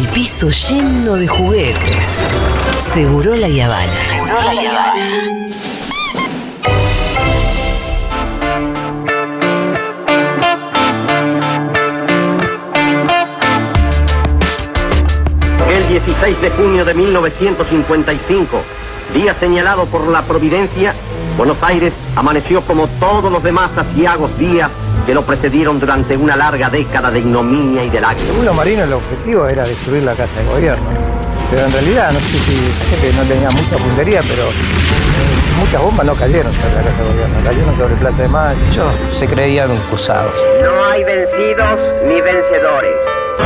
el piso lleno de juguetes. Seguro la Yavana. Seguro la Yavana. El 16 de junio de 1955, día señalado por la Providencia, Buenos Aires amaneció como todos los demás asiagos días que lo precedieron durante una larga década de ignominia y de lágrimas. Según los marinos, el objetivo era destruir la casa de gobierno. Pero en realidad, no sé si gente no tenía mucha puntería, pero muchas bombas no cayeron sobre la casa de gobierno, cayeron sobre Plaza de Mayo. Ellos se creían cursados. No hay vencidos ni vencedores,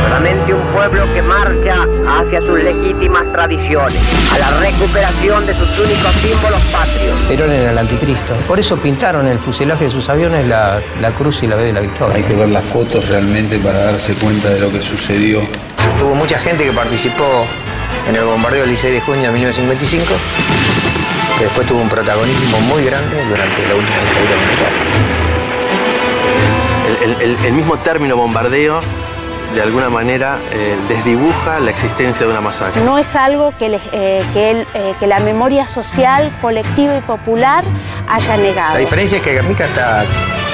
solamente un pueblo que marcha hacia sus legítimas tradiciones, a la recuperación de sus únicos símbolos patrios. Perón era el anticristo. Por eso pintaron en el fuselaje de sus aviones la, la cruz y la B de la victoria. Hay que ver las fotos realmente para darse cuenta de lo que sucedió. Hubo mucha gente que participó en el bombardeo del 16 de junio de 1955, que después tuvo un protagonismo muy grande durante la última dictadura militar. El, el- el- el mismo término bombardeo, de alguna manera, eh, desdibuja la existencia de una masacre. No es algo que, les- eh, que, el- eh, que la memoria social, colectiva y popular haya negado. La diferencia es que Guernica está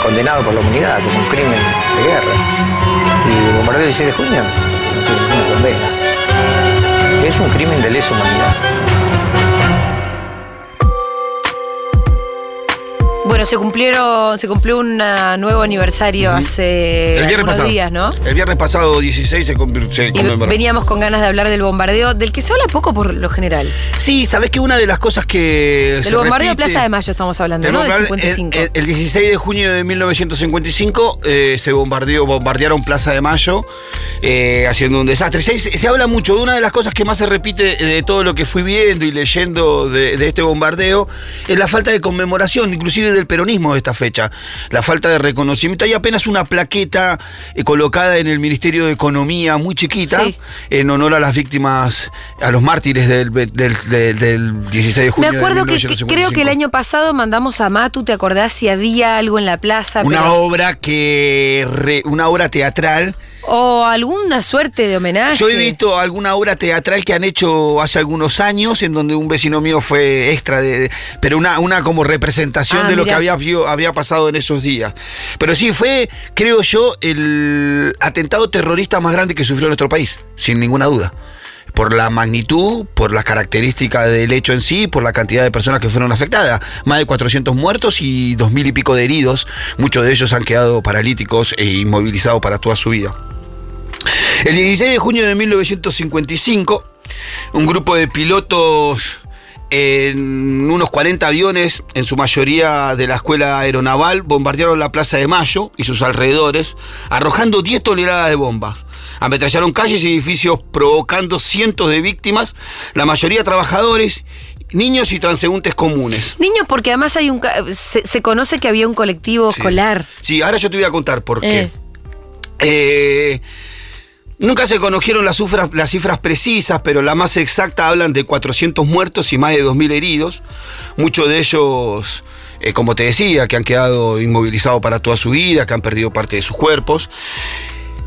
condenado por la humanidad como un crimen de guerra. Y el bombardeo del 16 de junio no tiene ninguna condena. Es un crimen de lesa humanidad. Bueno, se cumplieron, se cumplió un nuevo aniversario hace El algunos pasado. días, ¿no? El viernes pasado, 16, se, se Y veníamos con ganas de hablar del bombardeo, del que se habla poco por lo general. Sí, sabés que una de las cosas que. Del se bombardeo de repite- Plaza de Mayo estamos hablando, del ¿no? Del bombardeo- 55. El, el 16 de junio de 1955 eh, se bombardeó, bombardearon Plaza de Mayo, eh, haciendo un desastre. Se, se habla mucho de una de las cosas que más se repite de todo lo que fui viendo y leyendo de, de este bombardeo, es la falta de conmemoración, inclusive del peronismo de esta fecha. La falta de reconocimiento. Hay apenas una plaqueta eh, colocada en el Ministerio de Economía, muy chiquita, Sí. en honor a las víctimas, a los mártires del, del, del- del 16 de Me junio. de acuerdo que, que- creo que 1955. el año pasado mandamos a Matu, ¿te acordás si había algo en la plaza? Una Pero- obra que. re- una obra teatral. o alguna suerte de homenaje. Yo he visto alguna obra teatral que han hecho hace algunos años, en donde un vecino mío fue extra de. de- pero una, una como representación Ah, de lo que había, había pasado en esos días. Pero sí, fue, creo yo, el atentado terrorista más grande que sufrió nuestro país, sin ninguna duda. Por la magnitud, por las características del hecho en sí, por la cantidad de personas que fueron afectadas. Más de 400 muertos y dos mil y pico de heridos. Muchos de ellos han quedado paralíticos e inmovilizados para toda su vida. El 16 de junio de 1955, un grupo de pilotos en unos 40 aviones, en su mayoría de la escuela aeronaval, bombardearon la Plaza de Mayo y sus alrededores, arrojando 10 toneladas de bombas. Ametrallaron calles y edificios, provocando cientos de víctimas, la mayoría trabajadores, niños y transeúntes comunes. Niños, porque además hay un se, se conoce que había un colectivo Sí. escolar. Sí, ahora yo te voy a contar por qué. Eh. Eh, nunca se conocieron las cifras, las cifras precisas, pero la más exacta hablan de 400 muertos y más de 2.000 heridos. Muchos de ellos, eh, como te decía, que han quedado inmovilizados para toda su vida, que han perdido parte de sus cuerpos.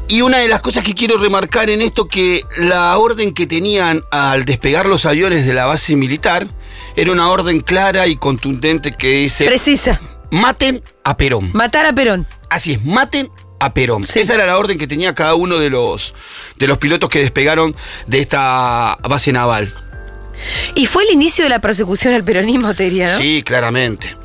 Y una de las cosas que quiero remarcar en esto que la orden que tenían al despegar los aviones de la base militar era una orden clara y contundente que dice Precisa. maten a Perón. Matar a Perón. Así es, maten a Perón. Sí. Esa era la orden que tenía cada uno de los, de los pilotos que despegaron de esta base naval. Y fue el inicio de la persecución al peronismo, te diría, ¿no? Sí, claramente.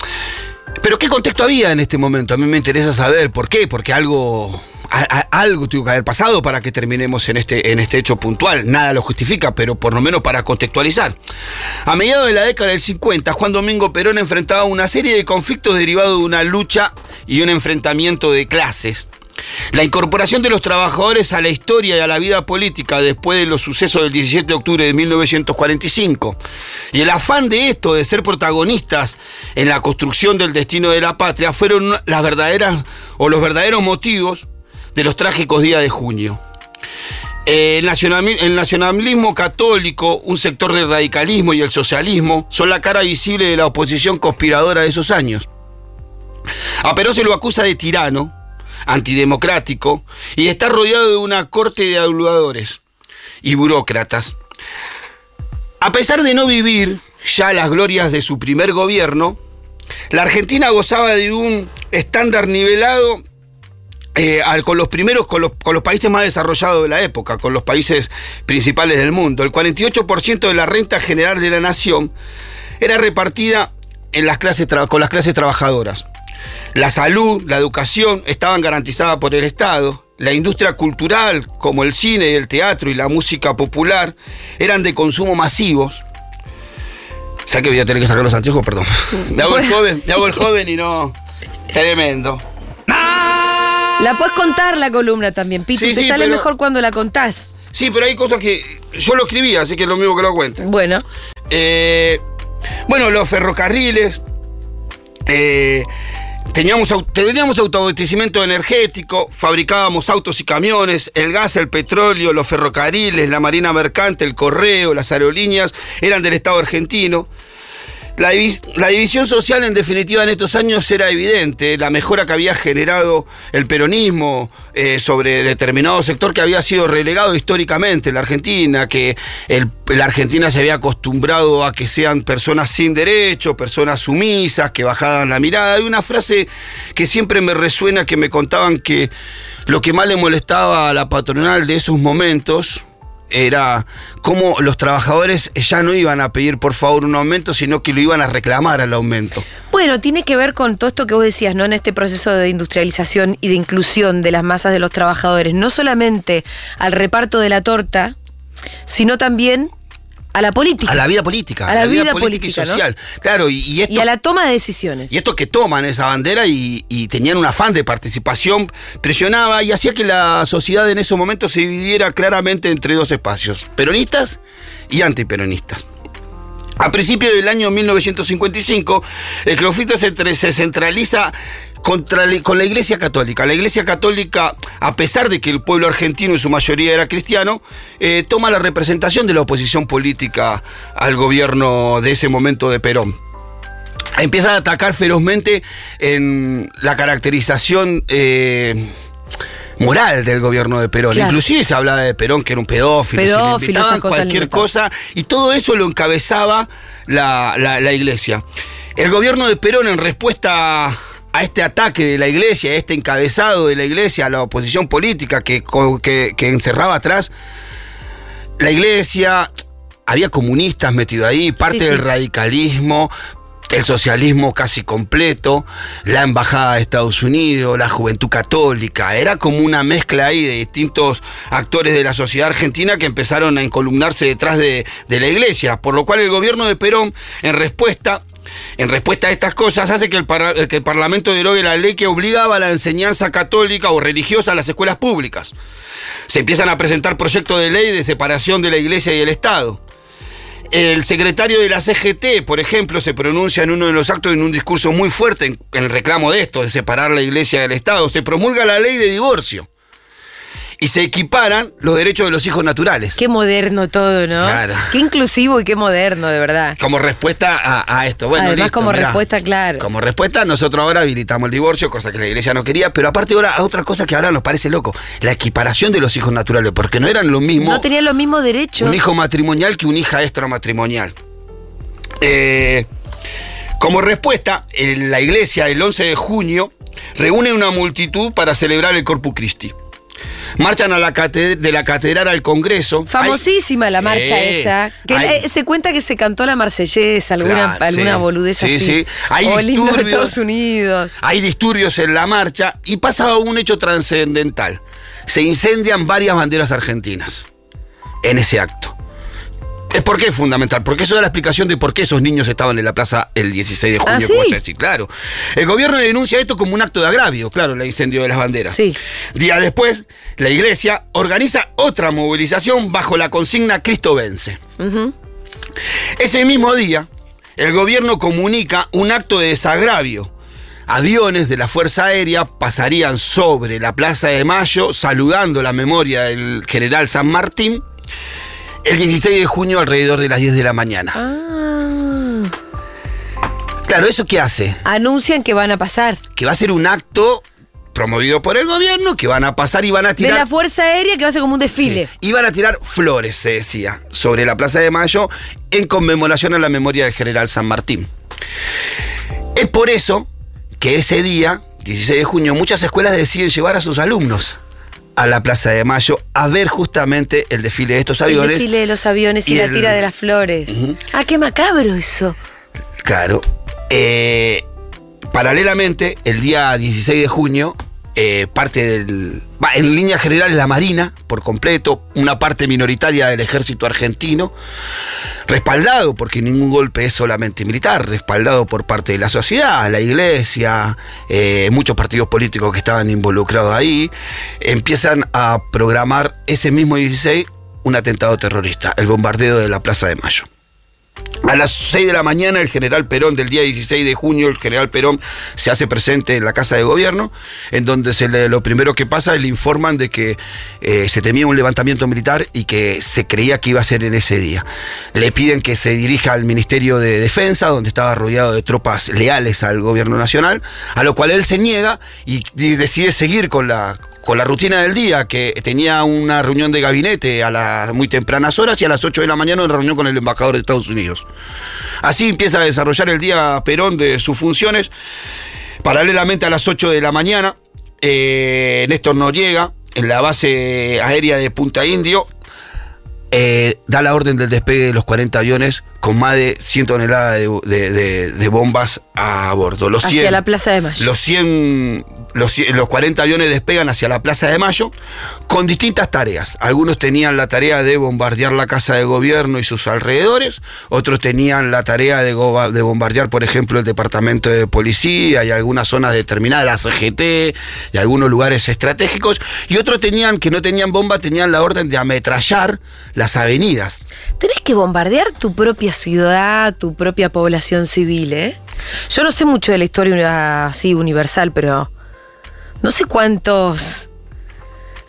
Pero ¿qué contexto había en este momento? A mí me interesa saber por qué, porque algo, a- a- algo tuvo que haber pasado para que terminemos en este, en este hecho puntual. Nada lo justifica, pero por lo menos para contextualizar. A mediados de la década del 50, Juan Domingo Perón enfrentaba una serie de conflictos derivados de una lucha y un enfrentamiento de clases. La incorporación de los trabajadores a la historia y a la vida política después de los sucesos del 17 de octubre de 1945 y el afán de esto de ser protagonistas en la construcción del destino de la patria fueron las verdaderas o los verdaderos motivos de los trágicos días de junio. El nacionali- el nacionalismo católico, un sector del radicalismo y el socialismo son la cara visible de la oposición conspiradora de esos años. A Perón se lo acusa de tirano, antidemocrático, y está rodeado de una corte de aduladores. y burócratas. A pesar de no vivir ya las glorias de su primer gobierno, la Argentina gozaba de un estándar nivelado eh, con los primeros, con los, con los países más desarrollados de la época, con los países principales del mundo. El 48% de la renta general de la nación era repartida en las clases con las clases trabajadoras. La salud, la educación estaban garantizadas por el Estado. La industria cultural, como el cine y el teatro y la música popular, eran de consumo masivos. O sea que voy a tener que sacar los anteojos, perdón. Me hago el joven, me hago el joven y no. Tremendo. La puedes contar la columna también, Pitu. Sí, te sí, sale pero- mejor cuando la contás. Sí, pero hay cosas que yo lo escribí, así que es lo mismo que lo cuenten. Bueno, Eh, bueno, los ferrocarriles. eh, teníamos, teníamos autoabastecimiento energético, fabricábamos autos y camiones, el gas, el petróleo, los ferrocarriles, la marina mercante, el correo, las aerolíneas eran del Estado argentino. La, divis- la división social, en definitiva, en estos años era evidente. La mejora que había generado el peronismo eh, sobre determinado sector que había sido relegado históricamente en la Argentina, que la Argentina se había acostumbrado a que sean personas sin derecho, personas sumisas, que bajaban la mirada. Hay una frase que siempre me resuena que me contaban que lo que más le molestaba a la patronal de esos momentos era cómo los trabajadores ya no iban a pedir por favor un aumento, sino que lo iban a reclamar al aumento. bueno, tiene que ver con todo esto que vos decías, ¿no? En este proceso de industrialización y de inclusión de las masas de los trabajadores, no solamente al reparto de la torta, sino también a la política. A la vida política. A la vida política, política, y ¿no? social. Claro, y, y esto, y a la toma de decisiones. y esto que toman esa bandera y, y tenían un afán de participación, presionaba y hacía que la sociedad en ese momento se dividiera claramente entre dos espacios, peronistas y antiperonistas. A principios del año 1955, el conflicto se, se centraliza contra la- con la Iglesia Católica. La Iglesia Católica, a pesar de que el pueblo argentino en su mayoría era cristiano, eh, toma la representación de la oposición política al gobierno de ese momento de Perón. Empiezan a atacar ferozmente en la caracterización eh, moral del gobierno de Perón. Claro. Inclusive se hablaba de Perón, que era un pedófilo, se le Pedófilo, invitaban cualquier le inventaban. cosa, y todo eso lo encabezaba la, la- la iglesia. El gobierno de Perón, en respuesta a este ataque de la iglesia, a este encabezado de la iglesia, a la oposición política que, que- que encerraba atrás, la iglesia, había comunistas metidos ahí, parte Sí, sí. del radicalismo, el socialismo casi completo, la embajada de Estados Unidos, la juventud católica, era como una mezcla ahí de distintos actores de la sociedad argentina que empezaron a encolumnarse detrás de, de la iglesia, por lo cual el gobierno de Perón, en respuesta, en respuesta a estas cosas, hace que el, para- que el Parlamento derogue la ley que obligaba a la enseñanza católica o religiosa a las escuelas públicas. Se empiezan a presentar proyectos de ley de separación de la iglesia y el Estado. El secretario de la CGT, por ejemplo, se pronuncia en uno de los actos en un discurso muy fuerte en el reclamo de esto, de separar la iglesia del Estado. Se promulga la ley de divorcio. Y se equiparan los derechos de los hijos naturales. Qué moderno todo, ¿no? Claro. Qué inclusivo y qué moderno, de verdad. Como respuesta a, a esto. Bueno, Además, listo, como mirá. respuesta, claro. Como respuesta, nosotros ahora habilitamos el divorcio, cosa que la iglesia no quería, pero aparte ahora, otra cosa que ahora nos parece loco, la equiparación de los hijos naturales, porque no eran lo mismo No tenían los mismos derechos. un hijo matrimonial que un hija extramatrimonial. Eh, como respuesta, en la iglesia el 11 de junio reúne una multitud para celebrar el Corpus Christi. Marchan a la de la catedral al Congreso. Famosísima la Sí. marcha esa. Que eh, se cuenta que se cantó la marsellesa, alguna, Claro, alguna sí. boludez Sí, así. sí. Hay o de disturbios. Estados Unidos. Hay disturbios en la marcha y pasa un hecho trascendental. Se incendian varias banderas argentinas en ese acto. ¿Es por qué es fundamental? Porque eso da la explicación de por qué esos niños estaban en la plaza el 16 de junio, Ah, ¿sí? como se decir, claro. El gobierno denuncia esto como un acto de agravio, claro, el incendio de las banderas. Sí. Día después, la iglesia organiza otra movilización bajo la consigna Cristo vence. Ese mismo día, el gobierno comunica un acto de desagravio. Aviones de la Fuerza Aérea pasarían sobre la Plaza de Mayo saludando la memoria del general San Martín el 16 de junio alrededor de las 10 de la mañana. Ah. Claro, ¿eso qué hace? Anuncian que van a pasar. Que va a ser un acto promovido por el gobierno, que van a pasar y van a De tirar. la Fuerza Aérea que va a ser como un desfile. Iban a tirar flores, se decía, sobre la Plaza de Mayo en conmemoración a la memoria del general San Martín. Es por eso que ese día, 16 de junio, muchas escuelas deciden llevar a sus alumnos a la Plaza de Mayo a ver justamente el desfile de estos El aviones. desfile de los aviones y, y la el- tira de las flores. Ah, qué macabro eso. Claro. Eh, paralelamente, el día 16 de junio, eh, parte del. en líneas generales, la Marina, por completo, una parte minoritaria del ejército argentino, respaldado, porque ningún golpe es solamente militar, respaldado por parte de la sociedad, la iglesia, eh, muchos partidos políticos que estaban involucrados ahí, empiezan a programar ese mismo 16 un atentado terrorista, el bombardeo de la Plaza de Mayo. A las 6 de la mañana, el general Perón, del día 16 de junio, el general Perón se hace presente en la Casa de Gobierno, en donde se le- lo primero que pasa es le informan de que eh, se temía un levantamiento militar y que se creía que iba a ser en ese día. Le piden que se dirija al Ministerio de Defensa, donde estaba rodeado de tropas leales al gobierno nacional, a lo cual él se niega y, decide seguir con la, con la rutina del día, que tenía una reunión de gabinete a las muy tempranas horas y a las 8 de la mañana una reunión con el embajador de Estados Unidos. Así empieza a desarrollar el día Perón de sus funciones. Paralelamente a las 8 de la mañana, eh, Néstor Noriega, en la base aérea de Punta Indio, eh, da la orden del despegue de los 40 aviones con más de 100 toneladas de, de- de- de bombas a bordo. Los Hacia 100 la Plaza de Mayo. los 100, los, 100 los 40 aviones despegan hacia la Plaza de Mayo con distintas tareas. Algunos tenían la tarea de bombardear la Casa de Gobierno y sus alrededores, otros tenían la tarea de bombardear, por ejemplo, el Departamento de Policía y algunas zonas determinadas, la CGT y algunos lugares estratégicos, y otros tenían, que no tenían bomba, tenían la orden de ametrallar las avenidas. Tenés que bombardear tu propia ciudad, tu propia población civil, ¿eh? Yo no sé mucho de la historia así universal, pero no sé cuántos.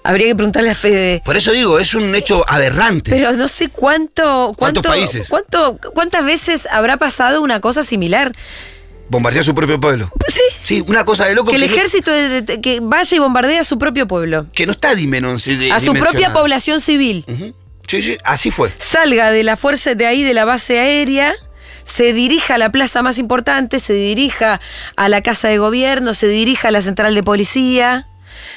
Habría que preguntarle a Fede. Por eso digo, es un hecho aberrante. Pero no sé cuánto, ¿Cuántos cuánto, países? cuánto, cuántas veces habrá pasado una cosa similar. Bombardear su propio pueblo. Sí. Sí, una cosa de loco Que el que ejército de- de- que vaya y bombardee a su propio pueblo, que no está dimenon- de- a su propia población civil. Sí, sí, así fue. salga de la fuerza de ahí, de la base aérea, se dirija a la plaza más importante, se dirija a la casa de gobierno, se dirija a la central de policía,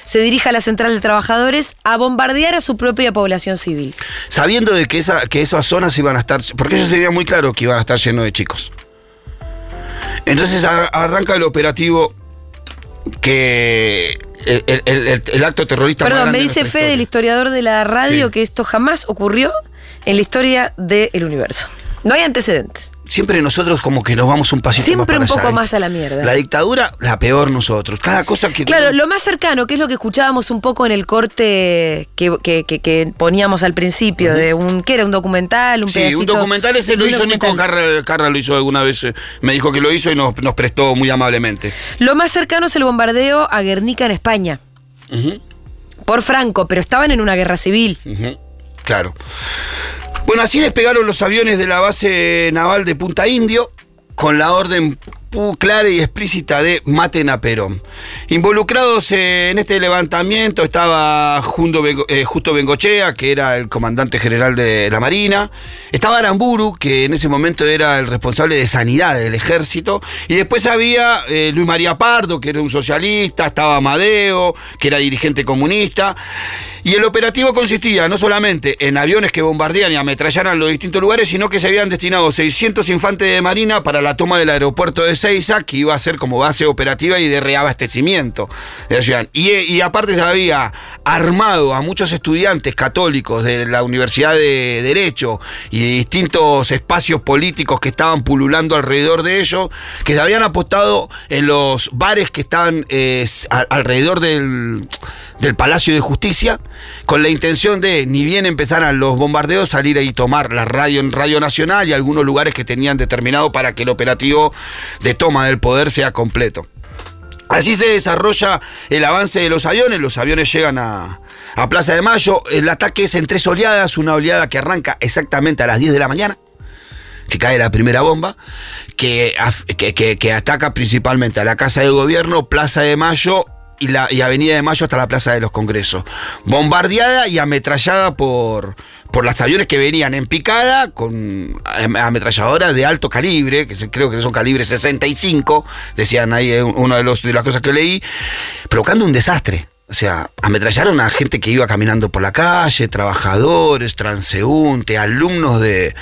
se dirija a la central de trabajadores a bombardear a su propia población civil. Sabiendo de que, esa, que esas zonas iban a estar. Porque eso sería muy claro que iban a estar llenos de chicos. Entonces ar- arranca el operativo que. El, el- el- el acto terrorista Perdón, me dice Fede, el historia. historiador de la radio, Sí. que esto jamás ocurrió en la historia del universo. No hay antecedentes. Siempre nosotros como que nos vamos un pasito Siempre un más para poco allá, ¿eh? más a la mierda. La dictadura, la peor nosotros. Cada cosa que. Claro, lo más cercano, que es lo que escuchábamos un poco en el corte que, que- que- que poníamos al principio, de un, ¿qué era? ¿Un documental? Un Sí, un documental ese lo Un hizo Nico. Carra, Carra lo hizo alguna vez, eh, me dijo que lo hizo y nos, nos prestó muy amablemente. Lo más cercano es el bombardeo a Guernica en España, por Franco, pero estaban en una guerra civil. Claro. Bueno, así despegaron los aviones de la base naval de Punta Indio con la orden clara y explícita de maten a Perón. Involucrados en este levantamiento estaba eh, Justo Bengochea, que era el comandante general de la Marina, estaba Aramburu, que en ese momento era el responsable de sanidad del ejército, y después había eh, Luis María Pardo, que era un socialista, estaba Amadeo, que era dirigente comunista, y el operativo consistía no solamente en aviones que bombardean y ametrallaran los distintos lugares, sino que se habían destinado 600 infantes de marina para la toma del aeropuerto de Seiza, que iba a ser como base operativa y de reabastecimiento de la ciudad. Y, aparte se había armado a muchos estudiantes católicos de la Universidad de Derecho y de distintos espacios políticos que estaban pululando alrededor de ellos, que se habían apostado en los bares que estaban eh, alrededor del Palacio de Justicia, con la intención de, ni bien empezaran los bombardeos, salir ahí y tomar la radio en Radio Nacional y algunos lugares que tenían determinado para que el operativo de toma del poder sea completo. Así se desarrolla el avance de los aviones, los aviones llegan a, a Plaza de Mayo, el ataque es en tres oleadas, una oleada que arranca exactamente a las 10 de la mañana, que cae la primera bomba, que ataca principalmente a la Casa de Gobierno, Plaza de Mayo y, la, y Avenida de Mayo hasta la Plaza de los Congresos. Bombardeada y ametrallada por, por los aviones que venían en picada con am- ametralladoras de alto calibre, que creo que son calibre 65, decían ahí una de las cosas que leí, provocando un desastre. O sea, ametrallaron a gente que iba caminando por la calle, trabajadores, transeúntes, alumnos de,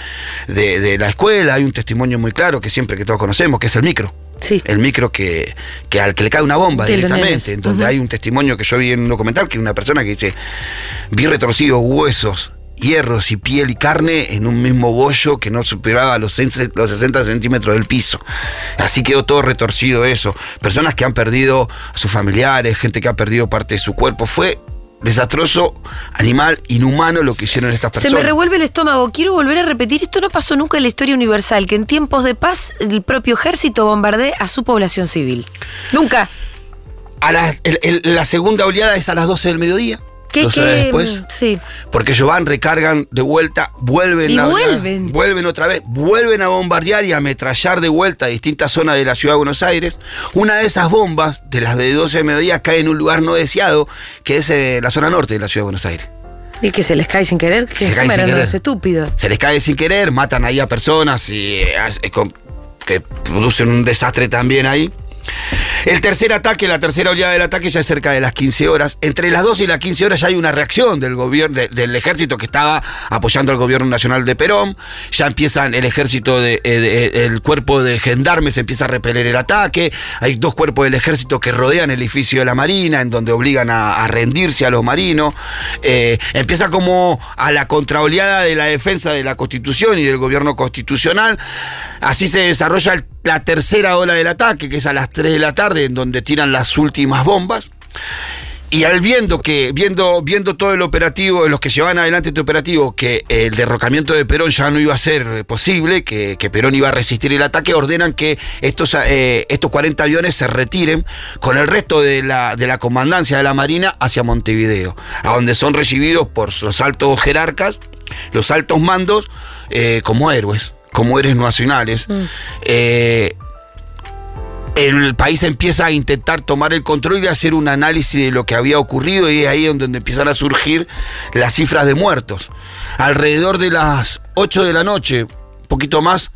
de- de la escuela. Hay un testimonio muy claro que siempre que todos conocemos, que es el micro. Sí. El micro que, que al que le cae una bomba directamente. En donde hay un testimonio que yo vi en un documental que una persona que dice, vi retorcidos huesos, hierros y piel y carne en un mismo bollo que no superaba los 60 centímetros del piso. Así quedó todo retorcido eso. Personas que han perdido a sus familiares, gente que ha perdido parte de su cuerpo. Fue desastroso, animal, inhumano lo que hicieron estas Se personas. me revuelve el estómago. Quiero volver a repetir, esto no pasó nunca en la historia universal, que en tiempos de paz el propio ejército bombardee a su población civil. Nunca. A la, el- el- la segunda oleada es a las 12 del mediodía. ¿Qué, dos horas qué? después. Sí. Porque ellos van, recargan de vuelta, vuelven Y a vuelven. vuelven otra vez, vuelven a bombardear y a ametrallar de vuelta a distintas zonas de la ciudad de Buenos Aires. Una de esas bombas, de las de 12 de mediodía, cae en un lugar no deseado, que es eh, la zona norte de la ciudad de Buenos Aires. Y que se les cae sin querer, que Se cae encima sin querer. estúpidos. Se les cae sin querer, matan ahí a personas y eh, con- que producen un desastre también ahí. El tercer ataque, la tercera oleada del ataque ya es cerca de las 15 horas. Entre las 12 y las 15 horas ya hay una reacción del gobierno, de- del ejército que estaba apoyando al gobierno nacional de Perón. Ya empiezan el ejército, de, eh, de- el cuerpo de gendarmes empieza a repeler el ataque. Hay dos cuerpos del ejército que rodean el edificio de la Marina, en donde obligan a, a rendirse a los marinos. Eh, empieza como a la contraoleada de la defensa de la Constitución y del gobierno constitucional. Así se desarrolla el- la tercera ola del ataque, que es a las 3 de la tarde, en donde tiran las últimas bombas. Y al viendo que, viendo, viendo todo el operativo, los que llevan adelante este operativo, que el derrocamiento de Perón ya no iba a ser posible, que, que Perón iba a resistir el ataque, ordenan que estos, eh, estos 40 aviones se retiren con el resto de la, de la comandancia de la Marina hacia Montevideo, a donde son recibidos por los altos jerarcas, los altos mandos, eh, como héroes, como héroes nacionales. Eh, el país empieza a intentar tomar el control y hacer un análisis de lo que había ocurrido y es ahí donde empiezan a surgir las cifras de muertos. Alrededor de las 8 de la noche, un poquito más,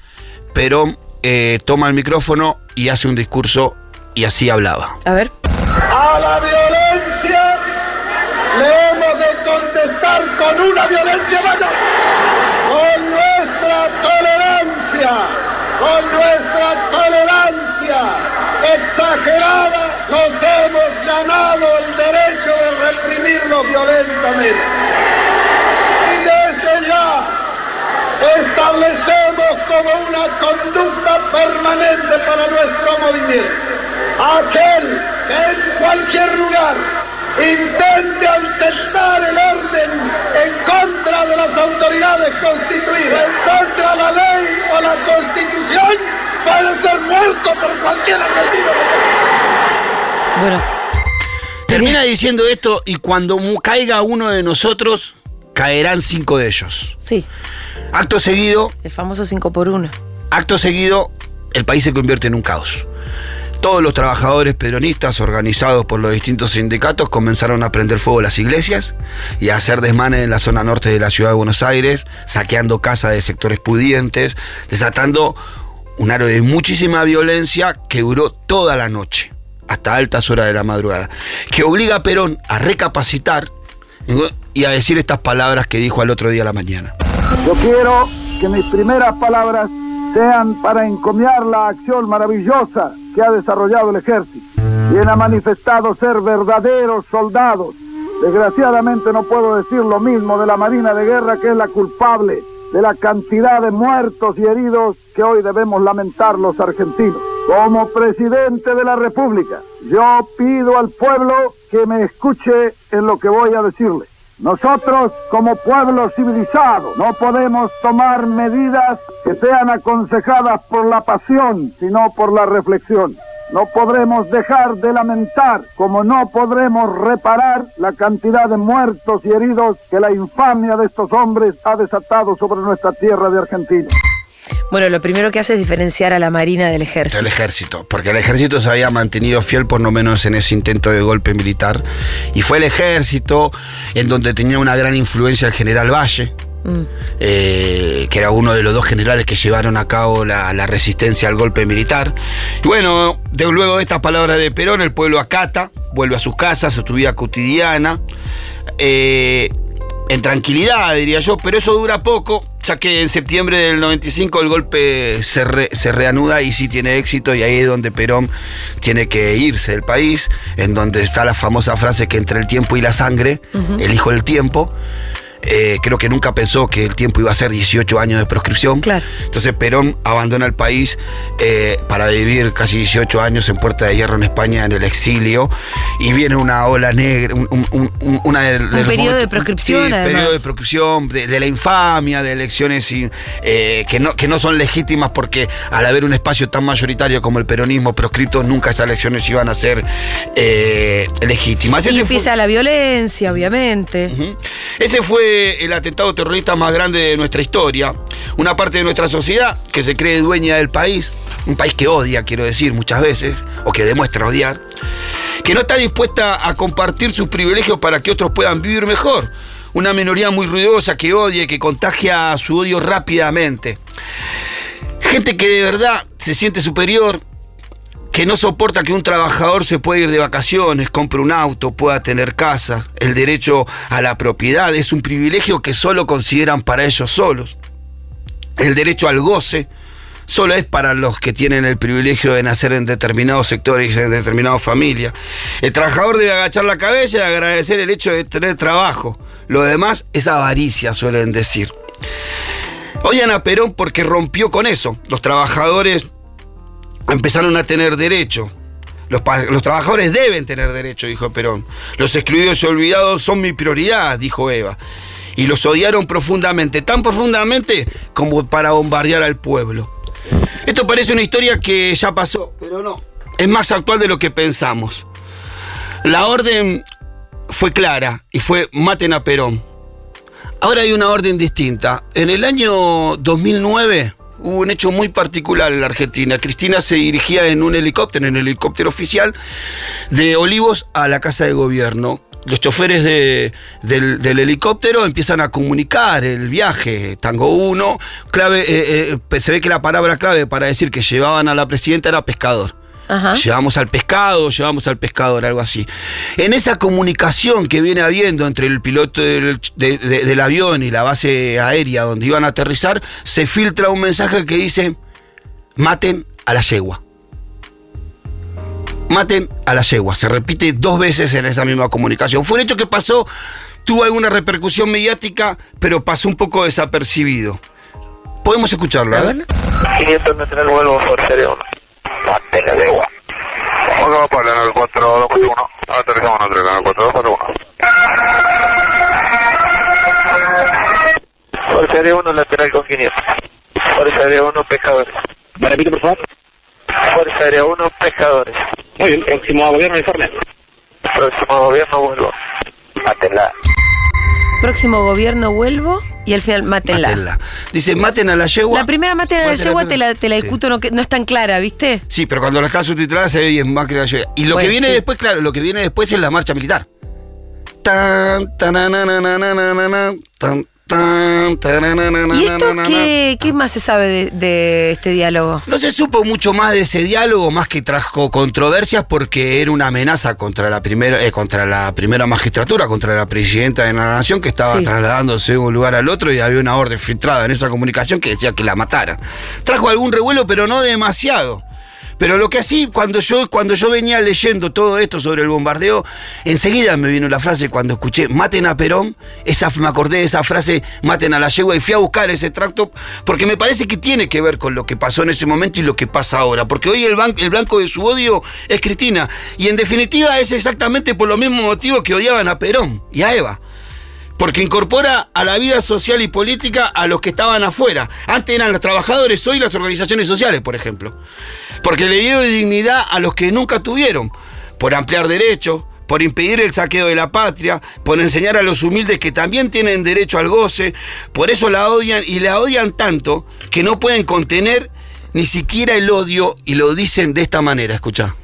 Perón eh, toma el micrófono y hace un discurso y así hablaba. A ver. A la violencia le hemos de contestar con una violencia mayor, con nuestra tolerancia, con nuestra tolerancia exagerada, nos hemos ganado el derecho de reprimirnos violentamente. Y desde ya establecemos como una conducta permanente para nuestro movimiento. Aquel que en cualquier lugar intente atentar el orden en contra de las autoridades constituidas, en contra de la ley constitución, puede ser muerto por cualquier medida. Bueno, Termina diciendo esto y cuando caiga uno de nosotros, caerán cinco de ellos. sí, Acto seguido, el famoso 5 por 1 Acto seguido, el país se convierte en un caos. Todos los trabajadores peronistas organizados por los distintos sindicatos comenzaron a prender fuego a las iglesias y a hacer desmanes en la zona norte de la ciudad de Buenos Aires, saqueando casas de sectores pudientes, desatando un aro de muchísima violencia que duró toda la noche, hasta altas horas de la madrugada, que obliga a Perón a recapacitar y a decir estas palabras que dijo al otro día a la mañana. Yo quiero que mis primeras palabras sean para encomiar la acción maravillosa que ha desarrollado el ejército, quien ha manifestado ser verdaderos soldados. Desgraciadamente no puedo decir lo mismo de la Marina de Guerra, que es la culpable de la cantidad de muertos y heridos que hoy debemos lamentar los argentinos. Como presidente de la República, yo pido al pueblo que me escuche en lo que voy a decirle. Nosotros, como pueblo civilizado, no podemos tomar medidas que sean aconsejadas por la pasión, sino por la reflexión. No podremos dejar de lamentar, como no podremos reparar la cantidad de muertos y heridos que la infamia de estos hombres ha desatado sobre nuestra tierra de Argentina. Bueno, lo primero que hace es diferenciar a la Marina del Ejército. Del ejército, porque el ejército se había mantenido fiel por lo menos en ese intento de golpe militar. Y fue el ejército en donde tenía una gran influencia el general Valle, Mm. eh, que era uno de los dos generales que llevaron a cabo la, la resistencia al golpe militar. Y bueno, de- luego de estas palabras de Perón, el pueblo acata, vuelve a sus casas, a su vida cotidiana, eh, en tranquilidad, diría yo, pero eso dura poco, ya que en septiembre del 95 el golpe se, re- se reanuda y sí tiene éxito, y ahí es donde Perón tiene que irse del país, en donde está la famosa frase que entre el tiempo y la sangre, elijo el tiempo. Eh, creo que nunca pensó que el tiempo iba a ser 18 años de proscripción. Entonces Perón abandona el país eh, para vivir casi 18 años en Puerta de Hierro en España en el exilio. Y viene una ola negra, un, un- un- un- una de, Un de los periodo de proscripción, sí, periodo de proscripción, de, de la infamia, de elecciones sin- eh, que, no, que no son legítimas porque al haber un espacio tan mayoritario como el peronismo proscripto, nunca esas elecciones iban a ser legítimas. Y Ese fue- empieza la violencia, obviamente. ese fue el atentado terrorista más grande de nuestra historia. Una parte de nuestra sociedad que se cree dueña del país, un país que odia, quiero decir, muchas veces, o que demuestra odiar, que no está dispuesta a compartir sus privilegios para que otros puedan vivir mejor. Una minoría muy ruidosa que odia, que contagia su odio rápidamente. Gente que de verdad se siente superior, que no soporta que un trabajador se pueda ir de vacaciones, compre un auto, pueda tener casa. El derecho a la propiedad es un privilegio que solo consideran para ellos solos. El derecho al goce solo es para los que tienen el privilegio de nacer en determinados sectores y en determinadas familias. El trabajador debe agachar la cabeza y agradecer el hecho de tener trabajo. Lo demás es avaricia, suelen decir. Odian a Perón porque rompió con eso. Los trabajadores empezaron a tener derecho. Los, trabajadores deben tener derecho, dijo Perón. Los excluidos y olvidados son mi prioridad, dijo Eva. Y los odiaron profundamente, tan profundamente como para bombardear al pueblo. Esto parece una historia que ya pasó, pero no. Es más actual de lo que pensamos. La orden fue clara y fue maten a Perón. Ahora hay una orden distinta. En el año 2009 hubo un hecho muy particular en la Argentina. Cristina se dirigía en un helicóptero, en el helicóptero oficial, de Olivos a la Casa de Gobierno. Los choferes de- del, del helicóptero empiezan a comunicar el viaje. Tango 1, clave, eh, eh, se ve que la palabra clave para decir que llevaban a la presidenta era pescador. Ajá. Llevamos al pescado, llevamos al pescador, algo así. En esa comunicación que viene habiendo entre el piloto del, de- de- del avión y la base aérea donde iban a aterrizar, se filtra un mensaje que dice, maten a la yegua. Maten a la yegua. Se repite dos veces en esa misma comunicación. Fue un hecho que pasó, tuvo alguna repercusión mediática, pero pasó un poco desapercibido. Podemos escucharlo, a ver. 500 metros el vuelo por serie 1. Mantén la legua. Vamos a para el 4241. Aterrizamos en el 4241. Por serie 1 lateral con 500. Por serie 1 pescadores. ¿Me repite por favor? Por serie 1 pescadores. Muy bien, próximo gobierno informe. Próximo gobierno vuelvo. Mátenla. Próximo gobierno vuelvo y al final mátenla. Dice, maten a la yegua. La primera maten a la Maten a la yegua te la, te la Sí. discuto, no, no es tan clara, ¿viste? Sí, pero cuando la está subtitulada se ve bien más que la llega. Y lo Bueno, que viene sí. después, claro, lo que viene después es la marcha militar. Tan, tanananananana, tan, tan. ¿Y esto qué, qué más se sabe de, de este diálogo? No se supo mucho más de ese diálogo, más que trajo controversias porque era una amenaza contra la primera, eh, contra la primera magistratura, contra la presidenta de la nación que estaba Sí. trasladándose de un lugar al otro y había una orden filtrada en esa comunicación que decía que la mataran. Trajo algún revuelo, pero no demasiado. Pero lo que así, cuando yo, cuando yo venía leyendo todo esto sobre el bombardeo, enseguida me vino la frase cuando escuché maten a Perón, esa, me acordé de esa frase, maten a la yegua, y fui a buscar ese tracto, porque me parece que tiene que ver con lo que pasó en ese momento y lo que pasa ahora. Porque hoy el, el blanco de su odio es Cristina. Y en definitiva es exactamente por los mismos motivos que odiaban a Perón y a Eva porque incorpora a la vida social y política a los que estaban afuera. Antes eran los trabajadores, hoy las organizaciones sociales, por ejemplo. Porque le dio dignidad a los que nunca tuvieron, por ampliar derechos, por impedir el saqueo de la patria, por enseñar a los humildes que también tienen derecho al goce. Por eso la odian y la odian tanto que no pueden contener ni siquiera el odio y lo dicen de esta manera. Escucha.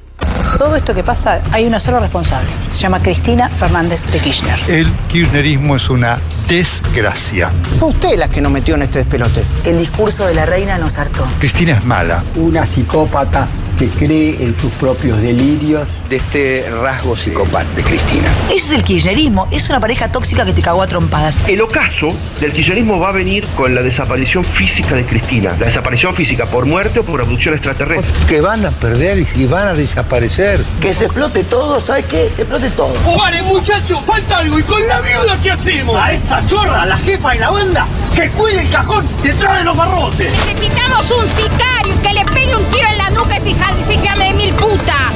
Todo esto que pasa, hay una sola responsable. Se llama Cristina Fernández de Kirchner. El kirchnerismo es una desgracia. Fue usted la que nos metió en este despelote. El discurso de la reina nos hartó. Cristina es mala. Una psicópata que cree en sus propios delirios. De este rasgo psicopata de Cristina. Eso es el kirchnerismo, es una pareja tóxica que te cagó a trompadas. El ocaso del kirchnerismo va a venir con la desaparición física de Cristina. La desaparición física por muerte o por abducción extraterrestre. Que van a perder y van a desaparecer. Que se explote todo, ¿sabes qué? Que explote todo. Vale, muchachos, falta algo. ¿Y con la viuda qué hacemos? A esa chorra, la jefa y la banda, que cuide el cajón detrás de los barrotes. Necesitamos un sicario que le pegue un tiro en la nuca a ese hija de mil puta.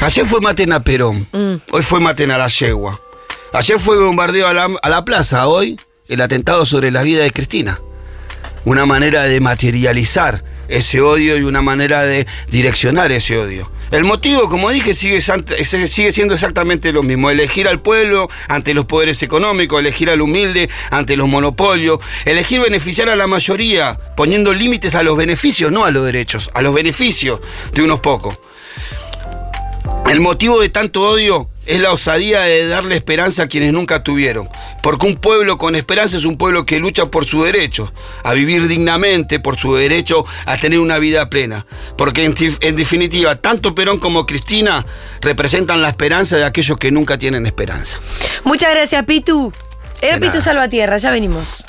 Ayer fue maten a Perón, hoy fue maten a la yegua. Ayer fue bombardeo a la, a la plaza, hoy el atentado sobre la vida de Cristina. Una manera de materializar ese odio y una manera de direccionar ese odio. El motivo, como dije, sigue, siendo exactamente lo mismo. Elegir al pueblo ante los poderes económicos, elegir al humilde ante los monopolios, elegir beneficiar a la mayoría, poniendo límites a los beneficios, no a los derechos, a los beneficios de unos pocos. El motivo de tanto odio es la osadía de darle esperanza a quienes nunca tuvieron. Porque un pueblo con esperanza es un pueblo que lucha por su derecho a vivir dignamente, por su derecho a tener una vida plena. Porque en, en definitiva, tanto Perón como Cristina representan la esperanza de aquellos que nunca tienen esperanza. Muchas gracias, Pitu. Era Pitu Salvatierra, ya venimos.